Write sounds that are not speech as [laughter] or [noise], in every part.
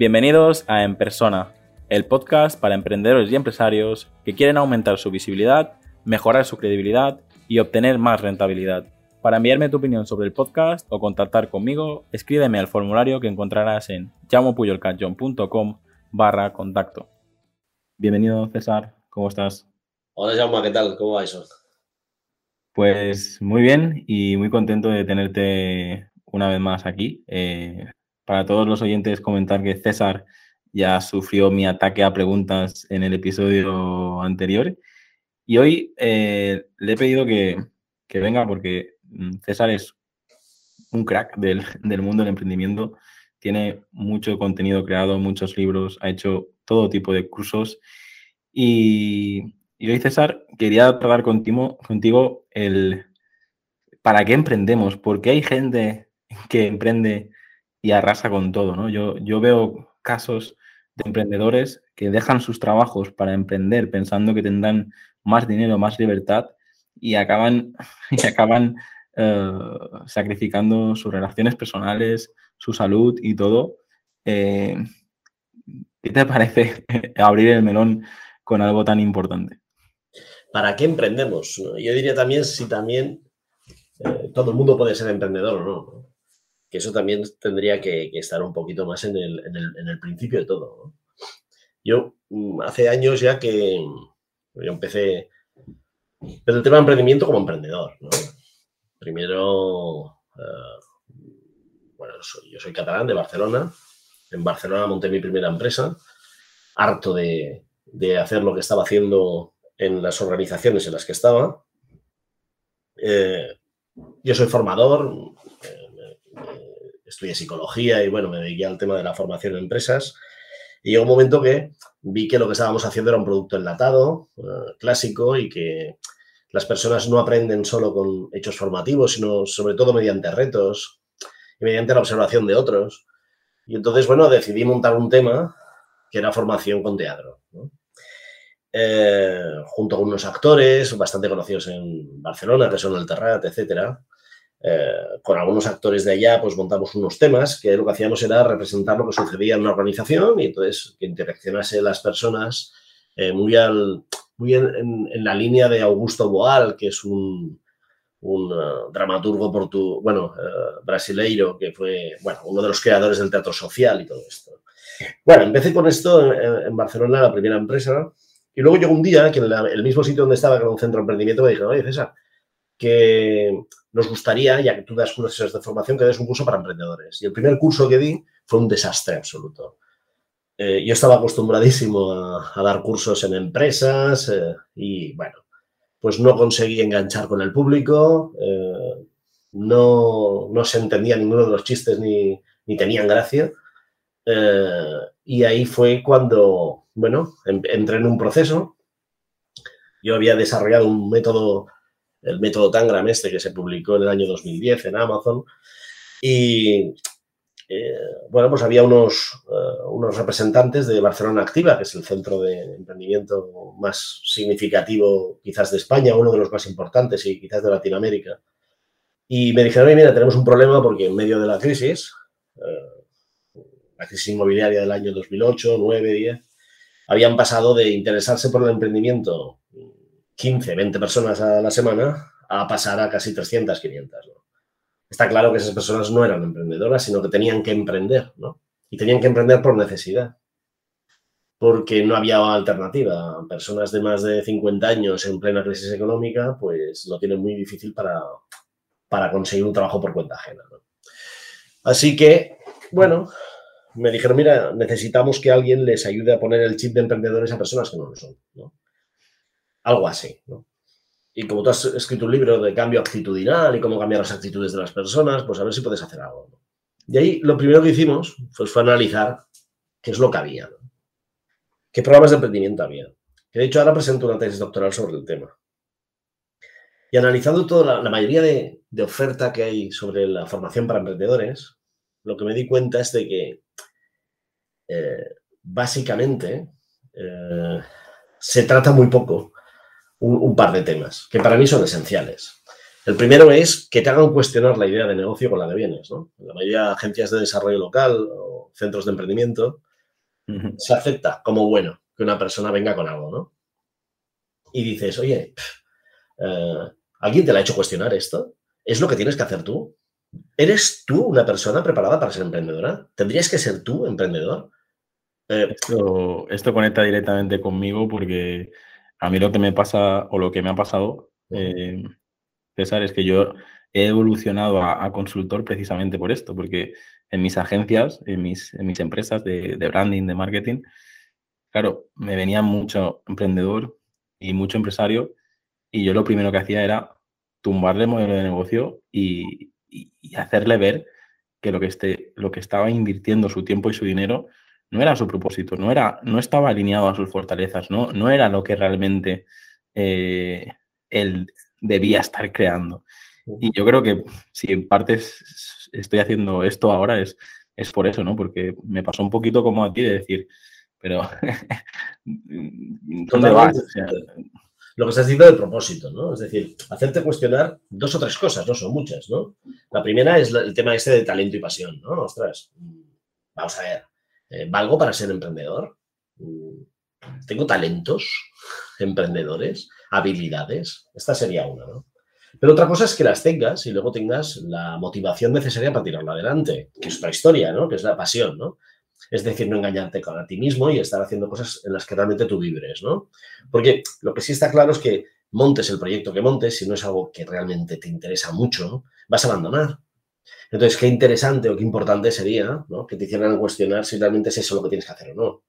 Bienvenidos a En Persona, el podcast para emprendedores y empresarios que quieren aumentar su visibilidad, mejorar su credibilidad y obtener más rentabilidad. Para enviarme tu opinión sobre el podcast o contactar conmigo, escríbeme al formulario que encontrarás en llamopuyolcanchon.com barra contacto. Bienvenido, César. ¿Cómo estás? Hola, Jaume. ¿Qué tal? ¿Cómo va eso? Pues muy bien y muy contento de tenerte una vez más aquí. Eh, para todos los oyentes, comentar que César ya sufrió mi ataque a preguntas en el episodio anterior. Y hoy eh, le he pedido que, venga porque mm, César es un crack del, mundo del emprendimiento. Tiene mucho contenido creado, muchos libros, ha hecho todo tipo de cursos. Y, hoy, César, quería hablar contigo, contigo el para qué emprendemos, porque hay gente que emprende y arrasa con todo, ¿no? Yo, yo veo casos de emprendedores que dejan sus trabajos para emprender pensando que tendrán más dinero, más libertad y acaban, [laughs] y acaban eh, sacrificando sus relaciones personales, su salud y todo. Eh, ¿Qué te [laughs] parece abrir el melón con algo tan importante? ¿Para qué emprendemos? Yo diría también si también eh, todo el mundo puede ser emprendedor o no que eso también tendría que, estar un poquito más en el, principio de todo. Yo mm, hace años ya que yo empecé pero el tema de emprendimiento como emprendedor. Primero, eh, bueno, yo soy catalán de Barcelona. En Barcelona monté mi primera empresa, harto de, hacer lo que estaba haciendo en las organizaciones en las que estaba. Eh, yo soy formador, estudié psicología y bueno, me dediqué al tema de la formación en empresas. Y llegó un momento que vi que lo que estábamos haciendo era un producto enlatado, eh, clásico, y que las personas no aprenden solo con hechos formativos, sino sobre todo mediante retos y mediante la observación de otros. Y entonces, bueno, decidí montar un tema que era formación con teatro. Eh, junto con unos actores bastante conocidos en Barcelona, que son el Terrat, etcétera, eh, con algunos actores de allá, pues montamos unos temas que lo que hacíamos era representar lo que sucedía en una organización y entonces que interaccionase las personas eh, muy, al, muy en, la línea de Augusto Boal, que es un, uh, dramaturgo portu, bueno, brasileiro, que fue bueno, uno de los creadores del teatro social y todo esto. Bueno, empecé con esto en, Barcelona, la primera empresa, y luego llegó un día que en el mismo sitio donde estaba, que era un centro de emprendimiento, me dijeron, oye, César, que nos gustaría, ya que tú das cursos de formación, que des un curso para emprendedores. Y el primer curso que di fue un desastre absoluto. Eh, yo estaba acostumbradísimo a, dar cursos en empresas eh, y, bueno, pues no conseguí enganchar con el público, eh, no, no, se entendía ninguno de los chistes ni, ni tenían gracia. y ahí fue cuando, bueno, entré en un proceso. Yo había desarrollado un método el método Tangram este que se publicó en el año 2010 en Amazon. Y eh, bueno, pues había unos, eh, unos representantes de Barcelona Activa, que es el centro de emprendimiento más significativo quizás de España, uno de los más importantes y quizás de Latinoamérica. Y me dijeron, mira, tenemos un problema porque en medio de la crisis, eh, la crisis inmobiliaria del año 2008, 9, 10, habían pasado de interesarse por el emprendimiento 15, 20 personas a la semana a pasar a casi 300, 500. Está claro que esas personas no eran emprendedoras, sino que tenían que emprender, ¿no? Y tenían que emprender por necesidad, porque no había alternativa. Personas de más de 50 años en plena crisis económica, pues lo tienen muy difícil para, para conseguir un trabajo por cuenta ajena. Así que, bueno, me dijeron, mira, necesitamos que alguien les ayude a poner el chip de emprendedores a personas que no lo son. ¿no? Algo así, ¿no? Y como tú has escrito un libro de cambio actitudinal y cómo cambiar las actitudes de las personas, pues a ver si puedes hacer algo. Y ahí lo primero que hicimos pues, fue analizar qué es lo que había, qué programas de emprendimiento había. Que de hecho ahora presento una tesis doctoral sobre el tema. Y analizando toda la, mayoría de, oferta que hay sobre la formación para emprendedores, lo que me di cuenta es de que eh, básicamente eh, se trata muy poco un, par de temas que para mí son esenciales. El primero es que te hagan cuestionar la idea de negocio con la de bienes. ¿no? La mayoría de agencias de desarrollo local o centros de emprendimiento se acepta como bueno que una persona venga con algo, ¿no? Y dices, oye, eh, ¿alguien te la ha hecho cuestionar esto? ¿Es lo que tienes que hacer tú? ¿Eres tú una persona preparada para ser emprendedora? ¿Tendrías que ser tú emprendedor? Eh, esto, conecta directamente conmigo porque a mí lo que me pasa o lo que me ha pasado, eh, César, es que yo he evolucionado a, consultor precisamente por esto, porque en mis agencias, en mis, empresas de, branding, de marketing, claro, me venía mucho emprendedor y mucho empresario y yo lo primero que hacía era tumbarle el modelo de negocio y, hacerle ver que lo que, esté, lo que estaba invirtiendo su tiempo y su dinero no era su propósito, no, era, no estaba alineado a sus fortalezas, no, no era lo que realmente eh, él debía estar creando. Y yo creo que si en parte estoy haciendo esto ahora es, es por eso, ¿no? Porque me pasó un poquito como a ti de decir, pero [laughs] ¿dónde vas? lo que estás diciendo del propósito, ¿no? Es decir, hacerte cuestionar dos o tres cosas, no son muchas, ¿no? La primera es el tema este de talento y pasión, ¿no? Ostras, vamos a ver, ¿valgo para ser emprendedor? ¿Tengo talentos emprendedores? ¿Habilidades? Esta sería una, ¿no? Pero otra cosa es que las tengas y luego tengas la motivación necesaria para tirarlo adelante, que es otra historia, ¿no? Que es la pasión, ¿no? Es decir, no engañarte con a ti mismo y estar haciendo cosas en las que realmente tú vibres, ¿no? Porque lo que sí está claro es que montes el proyecto que montes, si no es algo que realmente te interesa mucho, vas a abandonar. Entonces, qué interesante o qué importante sería ¿no? que te hicieran cuestionar si realmente es eso lo que tienes que hacer o no.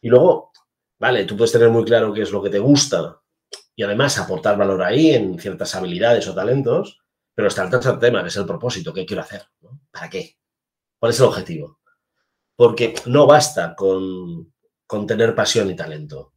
Y luego, vale, tú puedes tener muy claro qué es lo que te gusta y además aportar valor ahí en ciertas habilidades o talentos, pero está el tema, que es el propósito, ¿qué quiero hacer? ¿Para qué? ¿Cuál es el objetivo? Porque no basta con, tener pasión y talento.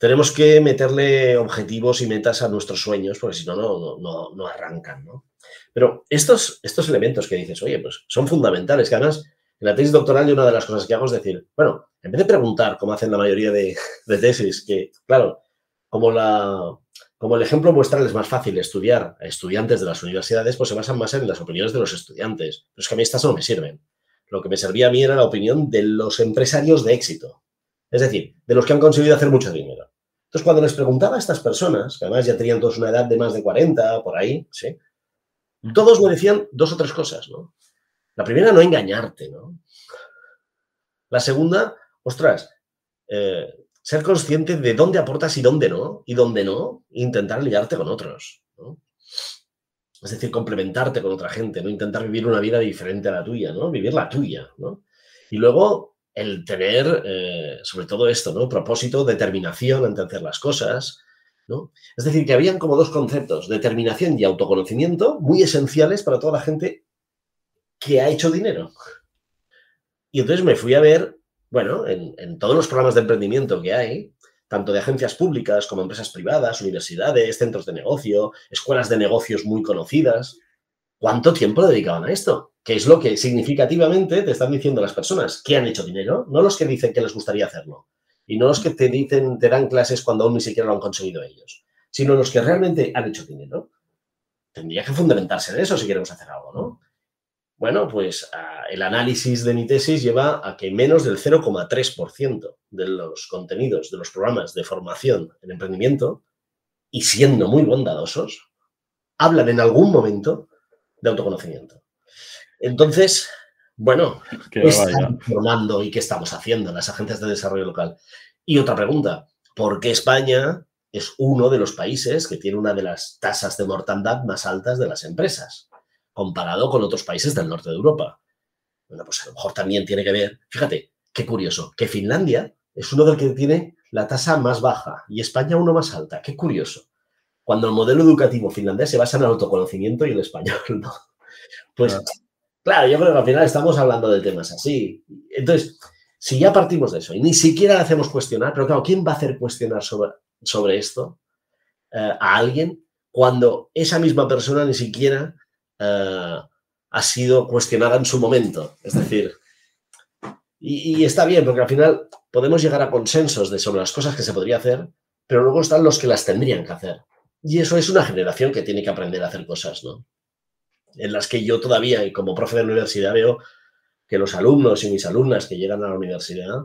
Tenemos que meterle objetivos y metas a nuestros sueños, porque si no, no, no, arrancan. ¿no? Pero estos, estos elementos que dices, oye, pues son fundamentales, que además en la tesis doctoral yo una de las cosas que hago es decir, bueno, en vez de preguntar, como hacen la mayoría de, de tesis, que claro, como, la, como el ejemplo muestral es más fácil estudiar a estudiantes de las universidades, pues se basan más en las opiniones de los estudiantes. Pero es que a mí estas no me sirven. Lo que me servía a mí era la opinión de los empresarios de éxito. Es decir, de los que han conseguido hacer mucho dinero. Entonces, cuando les preguntaba a estas personas, que además ya tenían todos una edad de más de 40, por ahí, ¿sí? Todos me decían dos o tres cosas, ¿no? La primera, no engañarte, ¿no? La segunda, ostras, eh, ser consciente de dónde aportas y dónde no, y dónde no, intentar ligarte con otros. Es decir, complementarte con otra gente, no intentar vivir una vida diferente a la tuya, ¿no? Vivir la tuya, ¿no? Y luego el tener, eh, sobre todo esto, ¿no? Propósito, determinación ante hacer las cosas, ¿no? Es decir, que habían como dos conceptos, determinación y autoconocimiento, muy esenciales para toda la gente que ha hecho dinero. Y entonces me fui a ver bueno, en, todos los programas de emprendimiento que hay, tanto de agencias públicas como empresas privadas, universidades, centros de negocio, escuelas de negocios muy conocidas, ¿cuánto tiempo dedicaban a esto? ¿Qué es lo que significativamente te están diciendo las personas que han hecho dinero, no los que dicen que les gustaría hacerlo, y no los que te dicen, te dan clases cuando aún ni siquiera lo han conseguido ellos, sino los que realmente han hecho dinero. Tendría que fundamentarse en eso si queremos hacer algo, ¿no? Bueno, pues ah, el análisis de mi tesis lleva a que menos del 0,3% de los contenidos de los programas de formación en emprendimiento, y siendo muy bondadosos, hablan en algún momento de autoconocimiento. Entonces, bueno, ¿qué están formando y qué estamos haciendo las agencias de desarrollo local? Y otra pregunta, ¿por qué España es uno de los países que tiene una de las tasas de mortandad más altas de las empresas? comparado con otros países del norte de Europa. Bueno, pues a lo mejor también tiene que ver, fíjate, qué curioso, que Finlandia es uno del que tiene la tasa más baja y España uno más alta. Qué curioso. Cuando el modelo educativo finlandés se basa en el autoconocimiento y el español [laughs] no. Pues claro, yo creo que al final estamos hablando de temas así. Entonces, si ya partimos de eso y ni siquiera hacemos cuestionar, pero claro, ¿quién va a hacer cuestionar sobre, sobre esto eh, a alguien cuando esa misma persona ni siquiera eh, ha sido cuestionada en su momento. Es decir, y, está bien, porque al final podemos llegar a consensos de sobre las cosas que se podría hacer, pero luego están los que las tendrían que hacer. Y eso es una generación que tiene que aprender a hacer cosas, ¿no? En las que yo todavía, y como profe de universidad, veo que los alumnos y mis alumnas que llegan a la universidad,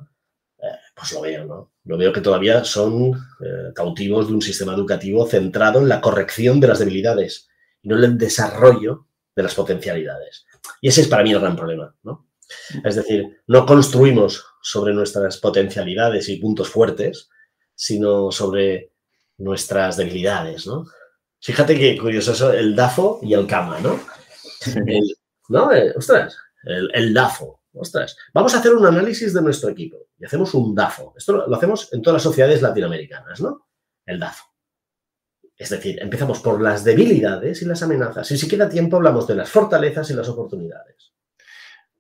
eh, Pues lo veo, ¿no? Lo veo que todavía son eh, cautivos de un sistema educativo centrado en la corrección de las debilidades y no en el desarrollo de las potencialidades. Y ese es para mí el gran problema, ¿no? Es decir, no construimos sobre nuestras potencialidades y puntos fuertes, sino sobre nuestras debilidades, ¿no? Fíjate qué curioso eso, el DAFO y el KAMA, ¿no? ¿No? Eh, ostras, el, el, DAFO, ostras. Vamos a hacer un análisis de nuestro equipo y hacemos un DAFO. Esto lo, lo hacemos en todas las sociedades latinoamericanas, ¿no? El DAFO. Es decir, empezamos por las debilidades y las amenazas. Y si queda tiempo, hablamos de las fortalezas y las oportunidades.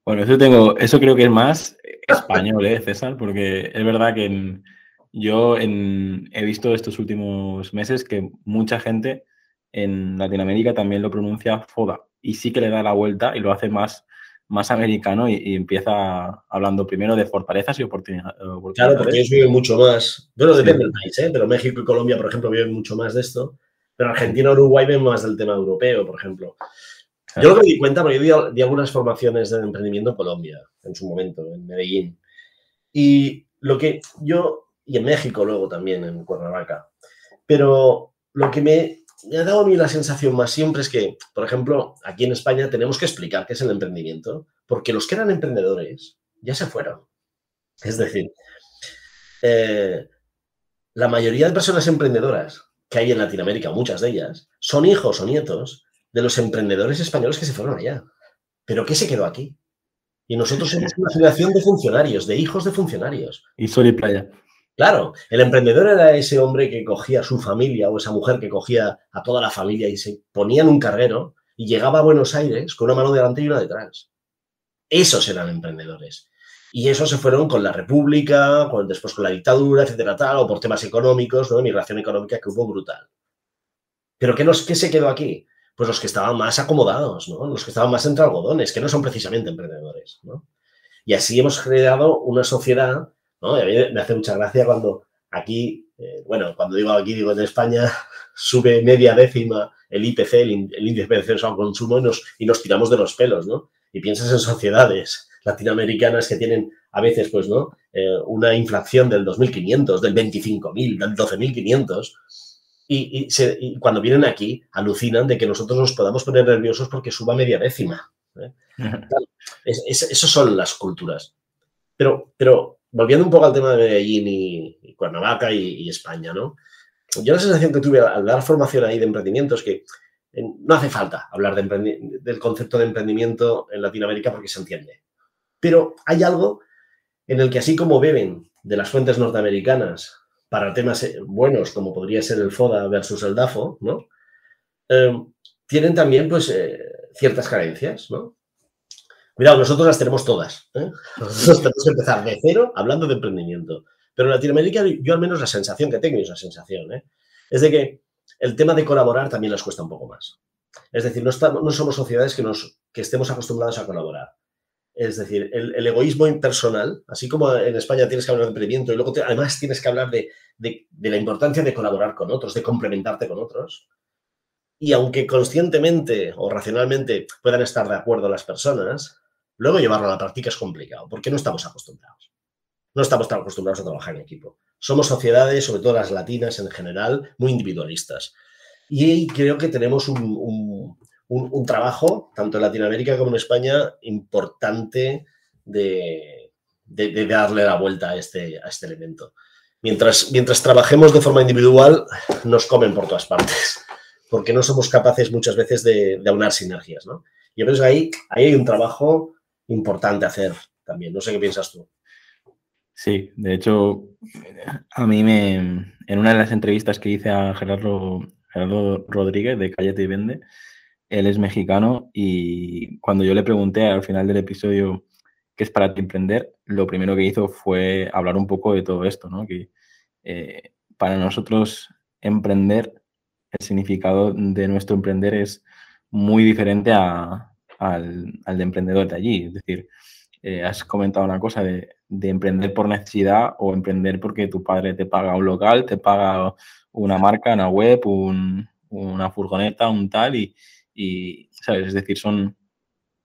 Bueno, eso tengo, eso creo que es más español, ¿eh, César? Porque es verdad que en, yo he visto estos últimos meses que mucha gente en Latinoamérica también lo pronuncia FODA y sí que le da la vuelta y lo hace más, más americano y, empieza hablando primero de fortalezas y oportunidades. Claro, porque ellos viven mucho más. Bueno, depende del país, ¿eh? pero México y Colombia, por ejemplo, viven mucho más de esto. Pero Argentina y Uruguay ven más del tema europeo, por ejemplo. Yo lo que me di cuenta, porque yo di, algunas formaciones de emprendimiento en Colombia, en su momento, en Medellín. Y lo que yo y en México luego también, en Cuernavaca. Pero lo que me, ha dado a mí la sensación más siempre es que, por ejemplo, aquí en España tenemos que explicar qué es el emprendimiento, porque los que eran emprendedores ya se fueron. Es decir, eh, la mayoría de personas emprendedoras que hay en Latinoamérica, muchas de ellas, son hijos o nietos de los emprendedores españoles que se fueron allá. Pero ¿qué se quedó aquí? Y nosotros somos una generación de funcionarios, de hijos de funcionarios. Y sol y playa. Claro, el emprendedor era ese hombre que cogía a su familia o esa mujer que cogía a toda la familia y se ponía en un carguero y llegaba a Buenos Aires con una mano delante y una detrás. Esos eran emprendedores. Y esos se fueron con la República, con, después con la dictadura, etcétera, tal, o por temas económicos, ¿no? Migración económica que hubo brutal. Pero ¿qué, nos, qué se quedó aquí? Pues los que estaban más acomodados, ¿no? Los que estaban más entre algodones, que no son precisamente emprendedores, ¿no? Y así hemos creado una sociedad a mí me hace mucha gracia cuando aquí, eh, bueno, cuando digo aquí, digo en España, [laughs] sube media décima el IPC, el, índice de precios al consumo, y nos, y nos tiramos de los pelos, ¿no? Y piensas en sociedades latinoamericanas que tienen a veces, pues, ¿no? Eh, una inflación del 2.500, del 25.000, del 12.500. Y, y, cuando vienen aquí, alucinan de que nosotros nos podamos poner nerviosos porque suba media décima. ¿eh? [laughs] Esas son las culturas. Pero, pero volviendo un poco al tema de Medellín y, Cuernavaca y, España, ¿no? Yo la sensación que tuve al dar formación ahí de emprendimiento es que eh, no hace falta hablar del concepto de emprendimiento en Latinoamérica porque se entiende. Pero hay algo en el que así como beben de las fuentes norteamericanas para temas eh, buenos como podría ser el FODA versus el DAFO, ¿no? Eh, tienen también pues ciertas carencias, ¿no? Cuidado, nosotros las tenemos todas. ¿eh? Nosotros tenemos que empezar de cero hablando de emprendimiento. Pero en Latinoamérica, yo al menos la sensación que tengo, y esa sensación, ¿eh? es de que el tema de colaborar también nos cuesta un poco más. Es decir, no, estamos, no somos sociedades que, nos, que estemos acostumbrados a colaborar. Es decir, el, egoísmo impersonal, así como en España tienes que hablar de emprendimiento y luego además tienes que hablar de, de, de, la importancia de colaborar con otros, de complementarte con otros. Y aunque conscientemente o racionalmente puedan estar de acuerdo las personas, Luego llevarlo a la práctica es complicado porque no estamos acostumbrados. No estamos tan acostumbrados a trabajar en equipo. Somos sociedades, sobre todo las latinas en general, muy individualistas. Y creo que tenemos un, trabajo, tanto en Latinoamérica como en España, importante de, darle la vuelta a este, a este elemento. Mientras, mientras trabajemos de forma individual, nos comen por todas partes, porque no somos capaces muchas veces de, aunar sinergias. ¿no? Yo pienso que ahí, ahí hay un trabajo importante hacer también. No sé qué piensas tú. Sí, de hecho, a mí me, en una de las entrevistas que hice a Gerardo, Gerardo Rodríguez de Callete y Vende, él es mexicano y cuando yo le pregunté al final del episodio qué es para ti emprender, lo primero que hizo fue hablar un poco de todo esto, ¿no? Que eh, para nosotros emprender, el significado de nuestro emprender es muy diferente a, al, de emprendedor de allí. Es decir, eh, has comentado una cosa de, emprender por necesidad o emprender porque tu padre te paga un local, te paga una marca, una web, una furgoneta, un tal, y, ¿sabes? Es decir, son,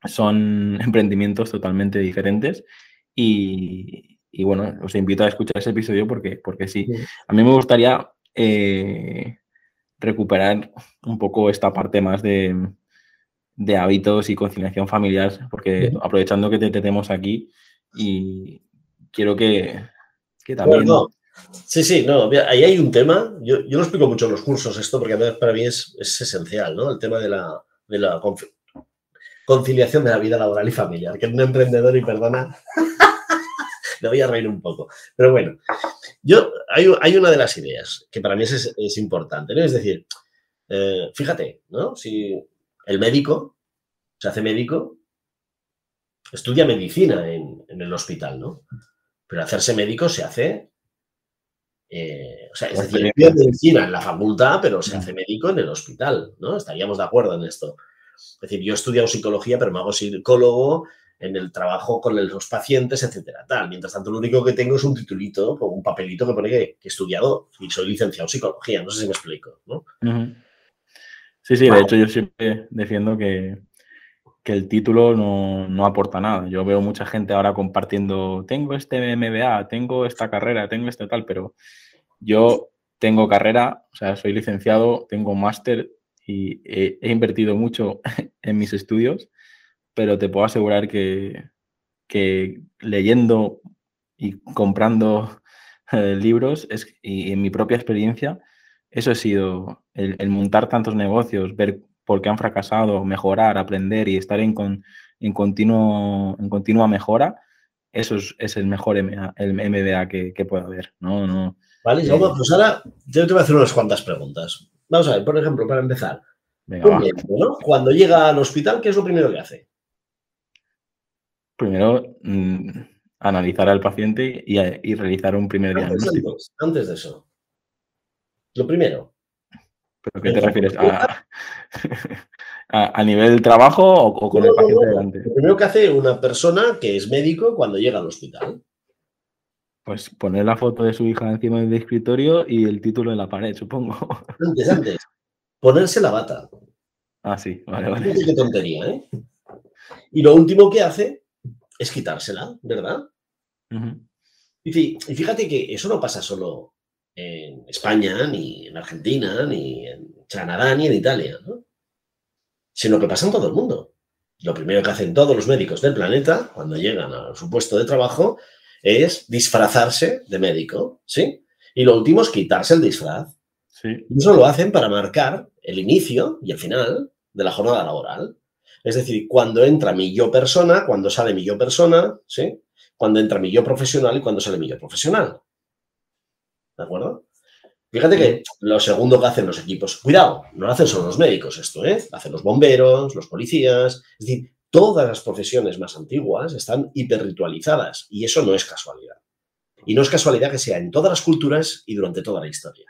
son emprendimientos totalmente diferentes y, y bueno, os invito a escuchar ese episodio porque, porque sí. A mí me gustaría eh, recuperar un poco esta parte más de, de hábitos y conciliación familiar, porque aprovechando que te tenemos aquí y quiero que, que también... Sí, sí, no, ahí hay un tema, yo, yo, lo explico mucho en los cursos esto, porque para mí es, es esencial, ¿no? El tema de la, de la conciliación de la vida laboral y familiar, que un emprendedor, y perdona, [laughs] me voy a reír un poco. Pero bueno, yo, hay, hay una de las ideas que para mí es, es importante, ¿no? Es decir, eh, fíjate, ¿no? Si el médico se hace médico, estudia medicina en, en el hospital, ¿no? Pero hacerse médico se hace eh, o sea, es decir, estudia medicina en la facultad, pero se hace médico en el hospital, ¿no? Estaríamos de acuerdo en esto. Es decir, yo he estudiado psicología, pero me hago psicólogo en el trabajo con los pacientes, etcétera, tal. Mientras tanto, lo único que tengo es un titulito, o un papelito que pone que, he estudiado y soy licenciado en psicología. No sé si me explico, ¿no? Sí, sí, de hecho yo siempre defiendo que, que el título no, no, aporta nada. Yo veo mucha gente ahora compartiendo, tengo este MBA, tengo esta carrera, tengo este tal, pero yo tengo carrera, o sea, soy licenciado, tengo máster y he, invertido mucho [laughs] en mis estudios, pero te puedo asegurar que, que leyendo y comprando eh, [laughs] libros es, y en mi propia experiencia, eso ha sido el, el montar tantos negocios, ver porque han fracasado, mejorar, aprender y estar en, en, continuo, en continua mejora, eso es, el mejor MBA, el MBA que, que pueda haber. ¿no? No, vale, eh, pues ahora yo te voy a hacer unas cuantas preguntas. Vamos a ver, por ejemplo, para empezar. Cuando llega al hospital, ¿qué es lo primero que hace? Primero, mm, analizar al paciente y, realizar un primer diagnóstico. antes de eso. Lo primero, ¿Pero qué te refieres? [laughs] ¿A, a, nivel trabajo o, con el paciente delante? Lo primero que hace una persona que es médico cuando llega al hospital. Pues poner la foto de su hija encima del escritorio y el título en la pared, supongo. [laughs] Antes, antes. Ponerse la bata. Ah, sí, vale, vale. Qué tontería, ¿eh? Y lo último que hace es quitársela, ¿verdad? y fíjate que eso no pasa solo en España, ni en Argentina, ni en Canadá, ni en Italia, ¿no? Sino que pasa en todo el mundo. Lo primero que hacen todos los médicos del planeta cuando llegan a su puesto de trabajo es disfrazarse de médico, ¿sí? Y lo último es quitarse el disfraz. Sí. Y eso lo hacen para marcar el inicio y el final de la jornada laboral. Es decir, cuando entra mi yo persona, cuando sale mi yo persona, ¿sí? Cuando entra mi yo profesional y cuando sale mi yo profesional. ¿De acuerdo? Fíjate que lo segundo que hacen los equipos, cuidado, no lo hacen solo los médicos esto, ¿eh? hacen los bomberos, los policías, es decir, todas las profesiones más antiguas están hiperritualizadas y eso no es casualidad. Y no es casualidad que sea en todas las culturas y durante toda la historia.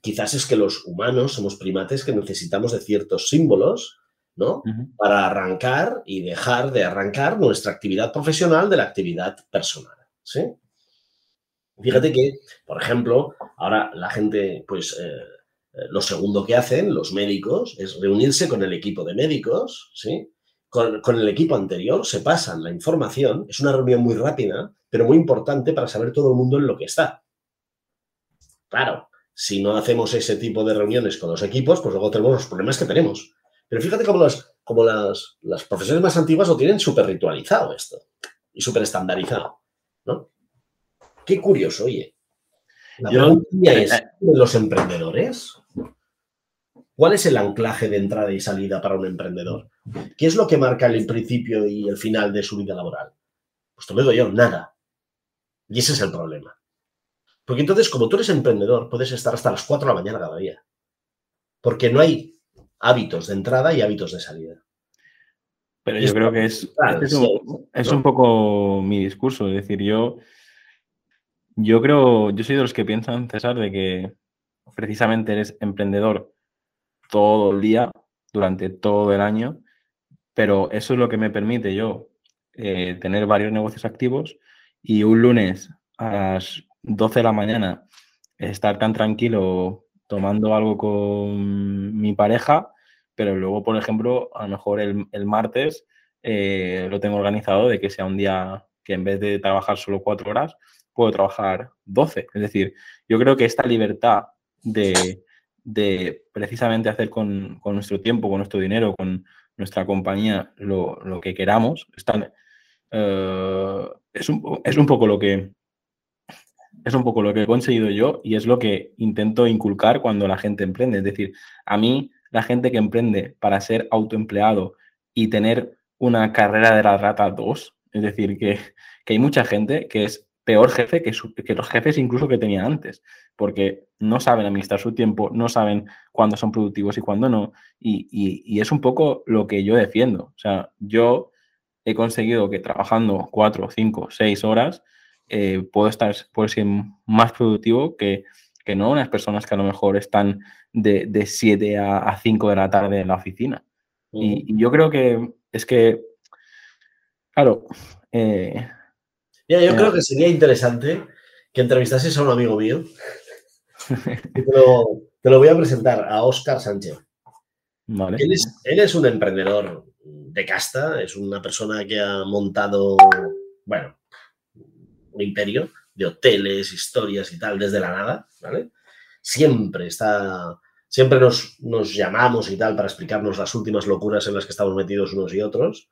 Quizás es que los humanos somos primates que necesitamos de ciertos símbolos, ¿no? Para arrancar y dejar de arrancar nuestra actividad profesional de la actividad personal, ¿sí? Fíjate que, por ejemplo, ahora la gente, pues eh, eh, lo segundo que hacen los médicos es reunirse con el equipo de médicos, ¿sí? Con, el equipo anterior se pasan la información, es una reunión muy rápida, pero muy importante para saber todo el mundo en lo que está. Claro, si no hacemos ese tipo de reuniones con los equipos, pues luego tenemos los problemas que tenemos. Pero fíjate cómo, las, las, las profesiones más antiguas lo tienen súper ritualizado esto y súper estandarizado, ¿no? Qué curioso, oye. La pregunta es, ¿los emprendedores? ¿Cuál es el anclaje de entrada y salida para un emprendedor? ¿Qué es lo que marca el principio y el final de su vida laboral? Pues te lo digo yo, nada. Y ese es el problema. Porque entonces, como tú eres emprendedor, puedes estar hasta las 4 de la mañana cada día. Porque no hay hábitos de entrada y hábitos de salida. Pero yo creo que es, es, un, es, un, poco mi discurso. Es decir, yo yo creo, yo soy de los que piensan, César, de que precisamente eres emprendedor todo el día, durante todo el año, pero eso es lo que me permite yo eh, tener varios negocios activos y un lunes a las 12 de la mañana estar tan tranquilo tomando algo con mi pareja, pero luego, por ejemplo, a lo mejor el, martes eh, lo tengo organizado de que sea un día que en vez de trabajar solo cuatro horas, puedo trabajar 12. Es decir, yo creo que esta libertad de, precisamente hacer con, nuestro tiempo, con nuestro dinero, con nuestra compañía, lo, que queramos, eh, es, un, es un poco lo que es un poco lo que he conseguido yo y es lo que intento inculcar cuando la gente emprende. Es decir, a mí, la gente que emprende para ser autoempleado y tener una carrera de la rata 2, es decir, que, hay mucha gente que es peor jefe que, que, los jefes incluso que tenía antes, porque no saben administrar su tiempo, no saben cuándo son productivos y cuándo no, y, y es un poco lo que yo defiendo. O sea, yo he conseguido que trabajando cuatro, cinco, seis horas, eh, puedo estar puedo ser más productivo que, que, no unas personas que a lo mejor están de, de 7 a, 5 de la tarde en la oficina. Y, yo creo que es que, claro. Eh, yo creo que sería interesante que entrevistases a un amigo mío. [laughs] te, lo, voy a presentar, a Oscar Sánchez. Vale. Él, es, él es un emprendedor de casta, es una persona que ha montado, bueno, un imperio de hoteles, historias y tal, desde la nada, ¿vale? Siempre está, siempre nos, nos llamamos y tal para explicarnos las últimas locuras en las que estamos metidos unos y otros.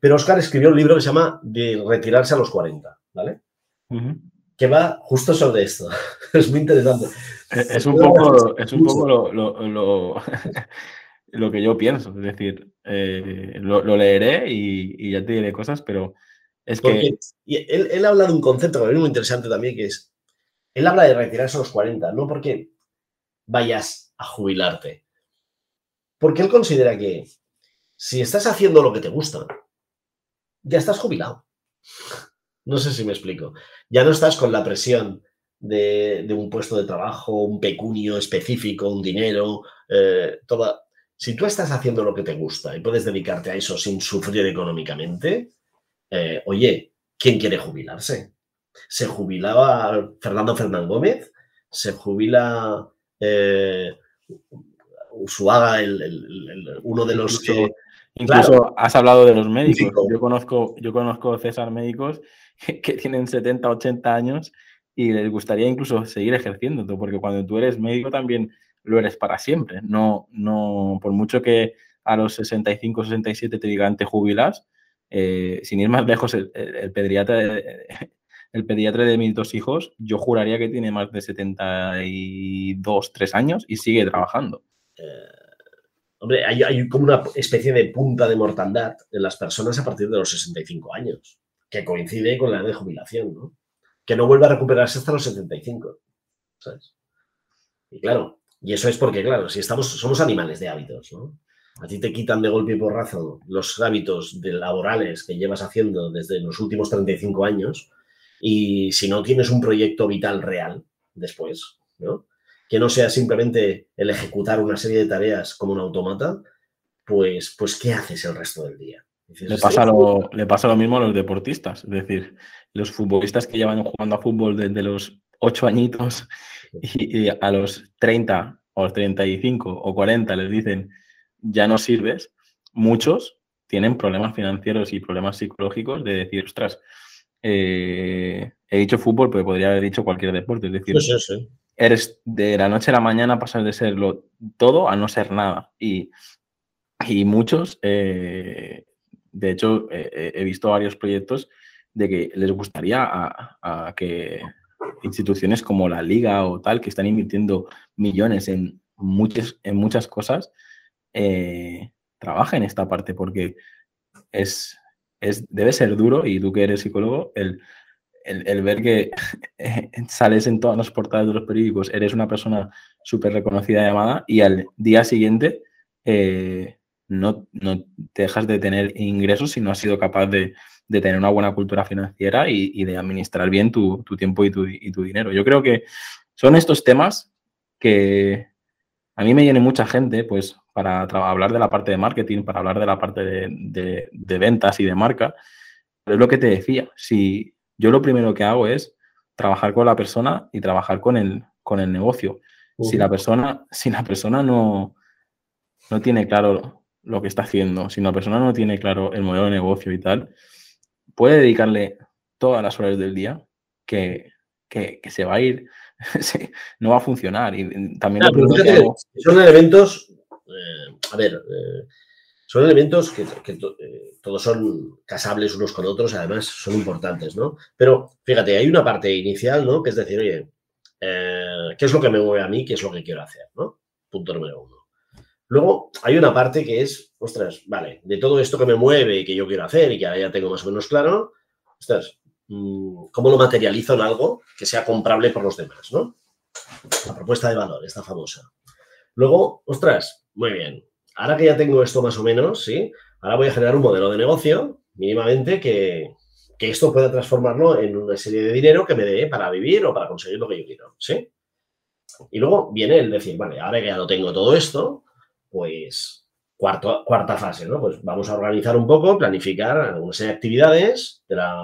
Pero Oscar escribió un libro que se llama De retirarse a los 40, ¿vale? Que va justo sobre esto. [laughs] es muy interesante. Es un poco, es un poco lo, lo, [laughs] lo, que yo pienso. Es decir, eh, lo, leeré y, y, ya te diré cosas, pero es que... él, habla de un concepto que es muy interesante también, que es, él habla de retirarse a los 40, no porque vayas a jubilarte, porque él considera que si estás haciendo lo que te gusta, ya estás jubilado. No sé si me explico. Ya no estás con la presión de, un puesto de trabajo, un pecunio específico, un dinero, eh, toda... Si tú estás haciendo lo que te gusta y puedes dedicarte a eso sin sufrir económicamente, eh, oye, ¿quién quiere jubilarse? Se jubilaba Fernando Fernán Gómez, se jubila eh, Usuaga, el, uno de los que... Incluso has hablado de los médicos. Yo conozco, yo conozco César médicos [laughs] que, tienen 70, 80 años y les gustaría incluso seguir ejerciendo, porque cuando tú eres médico también lo eres para siempre. No, no, por mucho que a los 65, 67 te digan te jubilas, eh, sin ir más lejos, el, pediatra, [laughs] el pediatra de mis dos hijos, yo juraría que tiene más de 72, 3 años y sigue trabajando. Eh, hombre, hay, como una especie de punta de mortandad en las personas a partir de los 65 años, que coincide con la edad de jubilación, ¿no? Que no vuelve a recuperarse hasta los 75. ¿sabes? Y claro, y eso es porque, claro, si estamos, somos animales de hábitos, ¿no? a ti te quitan de golpe y porrazo los hábitos de laborales que llevas haciendo desde los últimos 35 años y si no tienes un proyecto vital real después, ¿no? Que no sea simplemente el ejecutar una serie de tareas como un automata, pues, pues ¿qué haces el resto del día? le, pasa lo, le pasa lo mismo a los deportistas, es decir, los futbolistas que llevan jugando a fútbol desde los 8 añitos y, y a los 30 o los 35 o 40 les dicen ya no sirves, muchos tienen problemas financieros y problemas psicológicos de decir, ostras, eh, he dicho fútbol, pero podría haber dicho cualquier deporte. Es decir, eres de la noche a la mañana pasar de serlo todo a no ser nada. Y, muchos, eh, de hecho, eh, he visto varios proyectos de que les gustaría a, que instituciones como la Liga o tal, que están invirtiendo millones en muchas, en muchas cosas, eh, trabaja en esta parte porque es, es, debe ser duro y tú que eres psicólogo, el, el, ver que sales en todas las portadas de los periódicos, eres una persona súper reconocida llamada y al día siguiente eh, no, no te dejas de tener ingresos si no has sido capaz de, de tener una buena cultura financiera y, de administrar bien tu, tu tiempo y tu, y tu, dinero. Yo creo que son estos temas que a mí me viene mucha gente, pues para hablar de la parte de marketing, para hablar de la parte de, ventas y de marca. Pero es lo que te decía, si yo lo primero que hago es trabajar con la persona y trabajar con el, con el negocio. Si la persona, si la persona no, no tiene claro lo que está haciendo, si la persona no tiene claro el modelo de negocio y tal, puede dedicarle todas las horas del día que, que, se va a ir, [laughs] no va a funcionar. Y también son elementos, eh, a ver, eh, son elementos que, eh, todos son casables unos con otros, además son importantes, ¿no? Pero fíjate, hay una parte inicial, ¿no? Que es decir, oye, ¿qué es lo que me mueve a mí? ¿Qué es lo que quiero hacer? ¿no? Punto número uno. Luego hay una parte que es, ostras, vale, de todo esto que me mueve y que yo quiero hacer y que ahora ya tengo más o menos claro, ostras, mm, ¿cómo lo materializo en algo que sea comprable por los demás, ¿no? La propuesta de valor, esta famosa. Luego, ostras, muy bien, ahora que ya tengo esto más o menos, ¿sí? Ahora voy a generar un modelo de negocio mínimamente que, que esto pueda transformarlo en una serie de dinero que me dé para vivir o para conseguir lo que yo quiero, ¿sí? Y luego viene el decir, vale, ahora que ya lo tengo todo esto, pues cuarto, cuarta fase, ¿no? Pues vamos a organizar un poco, planificar algunas actividades de la,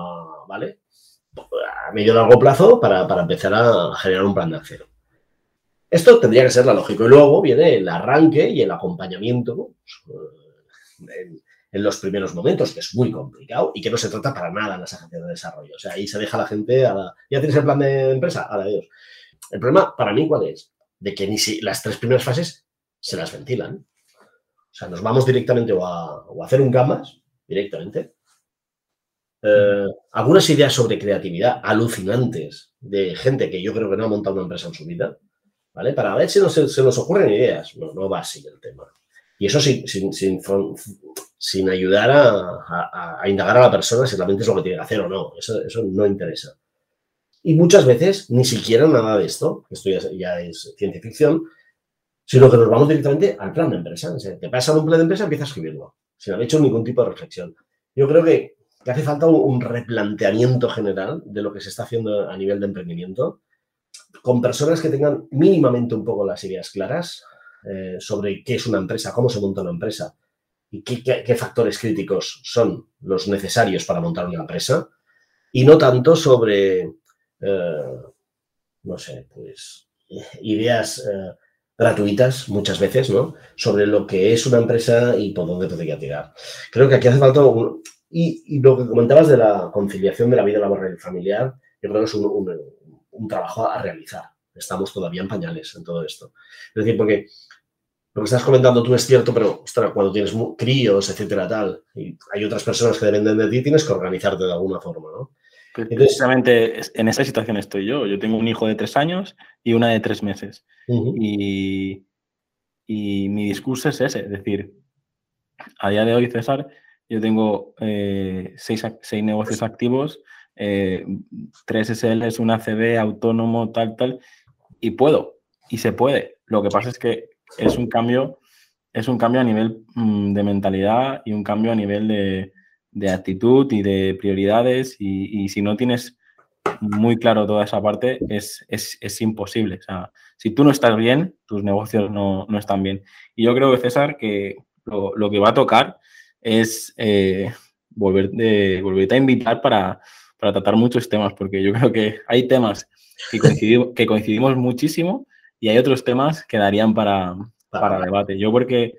¿vale? A medio largo plazo para, empezar a generar un plan de acción. Esto tendría que ser la lógica. Y luego viene el arranque y el acompañamiento en, los primeros momentos, que es muy complicado y que no se trata para nada en las agencias de desarrollo. O sea, ahí se deja la gente a la... ¿Ya tienes el plan de empresa? A la Dios. El problema, para mí, ¿cuál es? De que ni si las tres primeras fases se las ventilan. O sea, nos vamos directamente o a, hacer un canvas, directamente. Eh, algunas ideas sobre creatividad alucinantes de gente que yo creo que no ha montado una empresa en su vida, ¿vale? Para ver si se, nos ocurren ideas. No, no va así el tema. Y eso sin, sin, ayudar a, indagar a la persona si realmente es lo que tiene que hacer o no. Eso, eso no interesa. Y muchas veces ni siquiera nada de esto, esto ya es ciencia ficción, sino que nos vamos directamente al plan de empresa. O sea, te pasas un plan de empresa, empiezas a escribirlo, sin haber hecho ningún tipo de reflexión. Yo creo que, hace falta un, replanteamiento general de lo que se está haciendo a nivel de emprendimiento, con personas que tengan mínimamente un poco las ideas claras eh, sobre qué es una empresa, cómo se monta una empresa y qué, factores críticos son los necesarios para montar una empresa, y no tanto sobre, eh, no sé, pues ideas eh, gratuitas muchas veces, ¿no? Sobre lo que es una empresa y por dónde podría tirar. Creo que aquí hace falta un... Y, lo que comentabas de la conciliación de la vida laboral y familiar, yo creo que es un, trabajo a realizar. Estamos todavía en pañales en todo esto. Es decir, porque lo que estás comentando tú es cierto, pero cuando tienes críos, etcétera, tal, y hay otras personas que dependen de ti, tienes que organizarte de alguna forma, ¿no? Precisamente en esa situación estoy yo. Yo tengo un hijo de tres años y una de tres meses. y, mi discurso es ese, es decir, a día de hoy, César, yo tengo eh, seis, negocios activos, eh, tres SLs, una CD, autónomo, tal, tal, y puedo, y se puede. Lo que pasa es que es un cambio, es un cambio a nivel mm, de mentalidad y un cambio a nivel de, de actitud y de prioridades y, si no tienes muy claro toda esa parte, es, es, imposible. O sea, si tú no estás bien, tus negocios no, están bien. Y yo creo que, César, que lo, que va a tocar es eh, volver de, volverte a invitar para, tratar muchos temas, porque yo [laughs] creo que hay temas que coincidimos, que coincidimos muchísimo y hay otros temas que darían para, para debate. Yo porque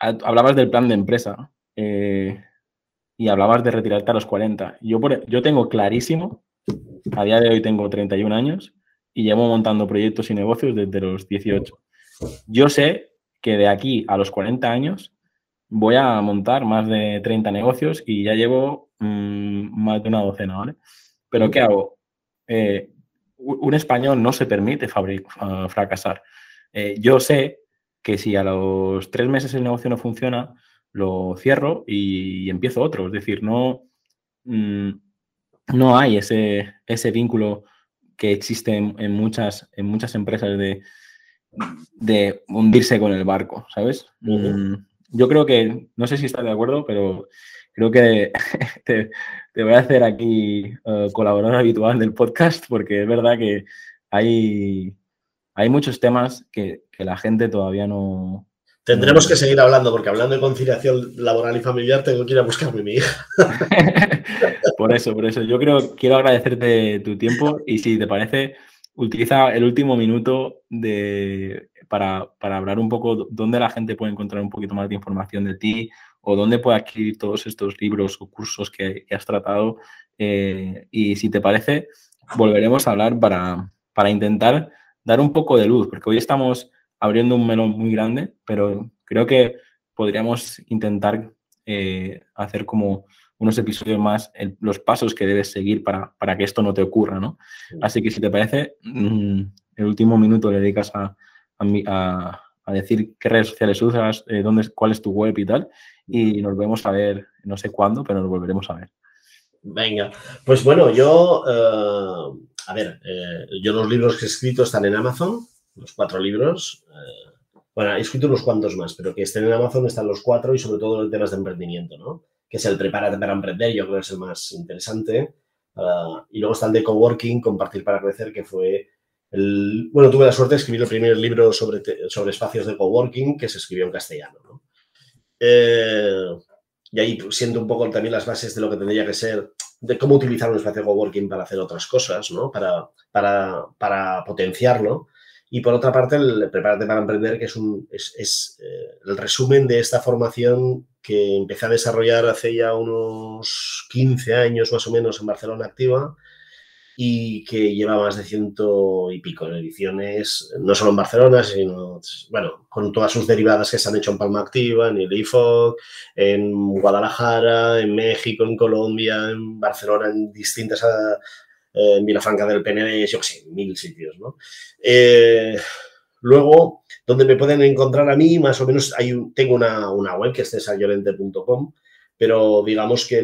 hablabas del plan de empresa. Eh, y hablabas de retirarte a los 40. Yo, yo tengo clarísimo, a día de hoy tengo 31 años y llevo montando proyectos y negocios desde los 18. Yo sé que de aquí a los 40 años voy a montar más de 30 negocios y ya llevo mm, más de una docena, ¿vale? Pero ¿qué hago? Eh, un español no se permite fracasar. Eh, yo sé que si a los tres meses el negocio no funciona, lo cierro y empiezo otro. Es decir, no, mm, no hay ese, ese vínculo que existe en, muchas, en muchas empresas de, de hundirse con el barco, ¿sabes? Mm, yo creo que, no sé si estás de acuerdo, pero creo que [laughs] te, voy a hacer aquí uh, colaborador habitual del podcast porque es verdad que hay, hay muchos temas que la gente todavía no, Tendremos que seguir hablando, porque hablando de conciliación laboral y familiar, tengo que ir a buscarme a mi hija. [laughs] por eso, por eso. Yo creo, quiero agradecerte tu tiempo y si te parece, utiliza el último minuto de, para, hablar un poco dónde la gente puede encontrar un poquito más de información de ti o dónde puede adquirir todos estos libros o cursos que, has tratado. Eh, y si te parece, volveremos a hablar para, para intentar dar un poco de luz, porque hoy estamos abriendo un melón muy grande, pero creo que podríamos intentar eh, hacer como unos episodios más los pasos que debes seguir para, para, que esto no te ocurra, ¿no? Así que si te parece, mm, el último minuto le dedicas a, a, a decir qué redes sociales usas, eh, dónde, cuál es tu web y tal, y nos vemos a ver, no sé cuándo, pero nos volveremos a ver. Venga, pues bueno, yo, eh, a ver, yo los libros que he escrito están en Amazon, los cuatro libros. Bueno, he escrito unos cuantos más, pero que estén en Amazon están los cuatro y sobre todo en temas de emprendimiento, ¿no? Que es el Prepárate para emprender, yo creo que es el más interesante. Y luego está el de Coworking, Compartir para Crecer, que fue el... Bueno, tuve la suerte de escribir el primer libro sobre, sobre espacios de coworking que se escribió en castellano, ¿no? Eh, y ahí siento un poco también las bases de lo que tendría que ser, de cómo utilizar un espacio de coworking para hacer otras cosas, ¿no? Para, para, para potenciarlo. Y por otra parte, el Prepárate para Emprender, que es, un, es, eh, el resumen de esta formación que empecé a desarrollar hace ya unos 15 años más o menos en Barcelona Activa y que lleva más de ciento y pico ediciones, no solo en Barcelona, sino, bueno, con todas sus derivadas que se han hecho en Palma Activa, en el IFOC, en Guadalajara, en México, en Colombia, en Barcelona, en distintas en Vilafranca del PND, yo qué sé, mil sitios, ¿no? Eh, luego, donde me pueden encontrar a mí, más o menos, hay tengo una, web que es cesarllorente.com, pero digamos que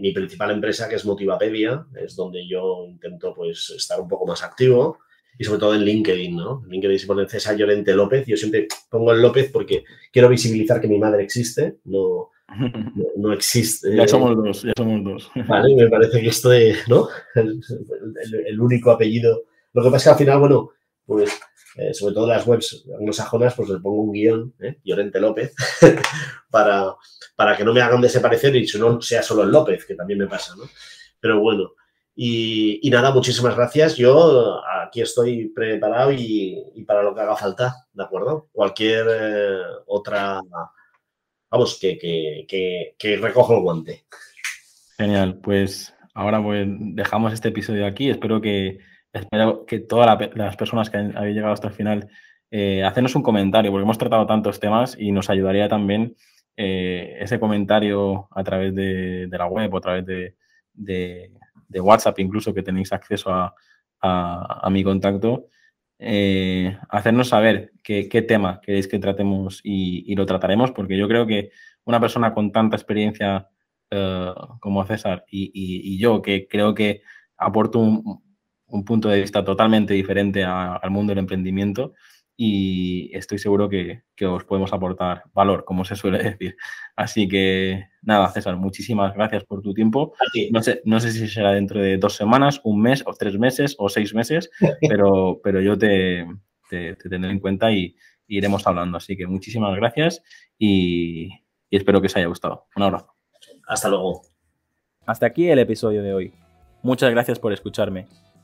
mi, principal empresa, que es Motivapedia, es donde yo intento pues estar un poco más activo y sobre todo en LinkedIn, ¿no? En LinkedIn se pone César Llorente López, yo siempre pongo el López porque quiero visibilizar que mi madre existe, no, [laughs] no, existe. Ya somos dos, ya somos dos. Vale, me parece que esto es, ¿no? [laughs] El, único apellido. Lo que pasa es que al final, bueno, pues eh, sobre todo las webs anglosajonas, pues le pongo un guion, ¿eh? Llorente López, [laughs] para, para que no me hagan desaparecer y si no sea solo el López, que también me pasa, ¿no? Pero bueno, y, nada, muchísimas gracias. Yo aquí estoy preparado y, para lo que haga falta, ¿de acuerdo? Cualquier eh, otra vamos, que, recojo el guante. Genial, pues ahora pues dejamos este episodio aquí. Espero que, espero que todas las personas que habéis llegado hasta el final eh, hacernos un comentario, porque hemos tratado tantos temas y nos ayudaría también eh, ese comentario a través de, la web o a través de, WhatsApp, incluso que tenéis acceso a mi contacto. Eh, hacernos saber qué, tema queréis que tratemos y, lo trataremos, porque yo creo que una persona con tanta experiencia eh, como César y, yo, que creo que aporto un, punto de vista totalmente diferente al mundo del emprendimiento, y estoy seguro que, os podemos aportar valor, como se suele [laughs] decir. Así que nada, César, muchísimas gracias por tu tiempo. No sé, no sé si será dentro de dos semanas, un mes o tres meses o seis meses, [laughs] pero, pero yo te, tendré en cuenta y, iremos hablando. Así que muchísimas gracias y, y espero que os haya gustado. Un abrazo. Hasta luego. Hasta aquí el episodio de hoy. Muchas gracias por escucharme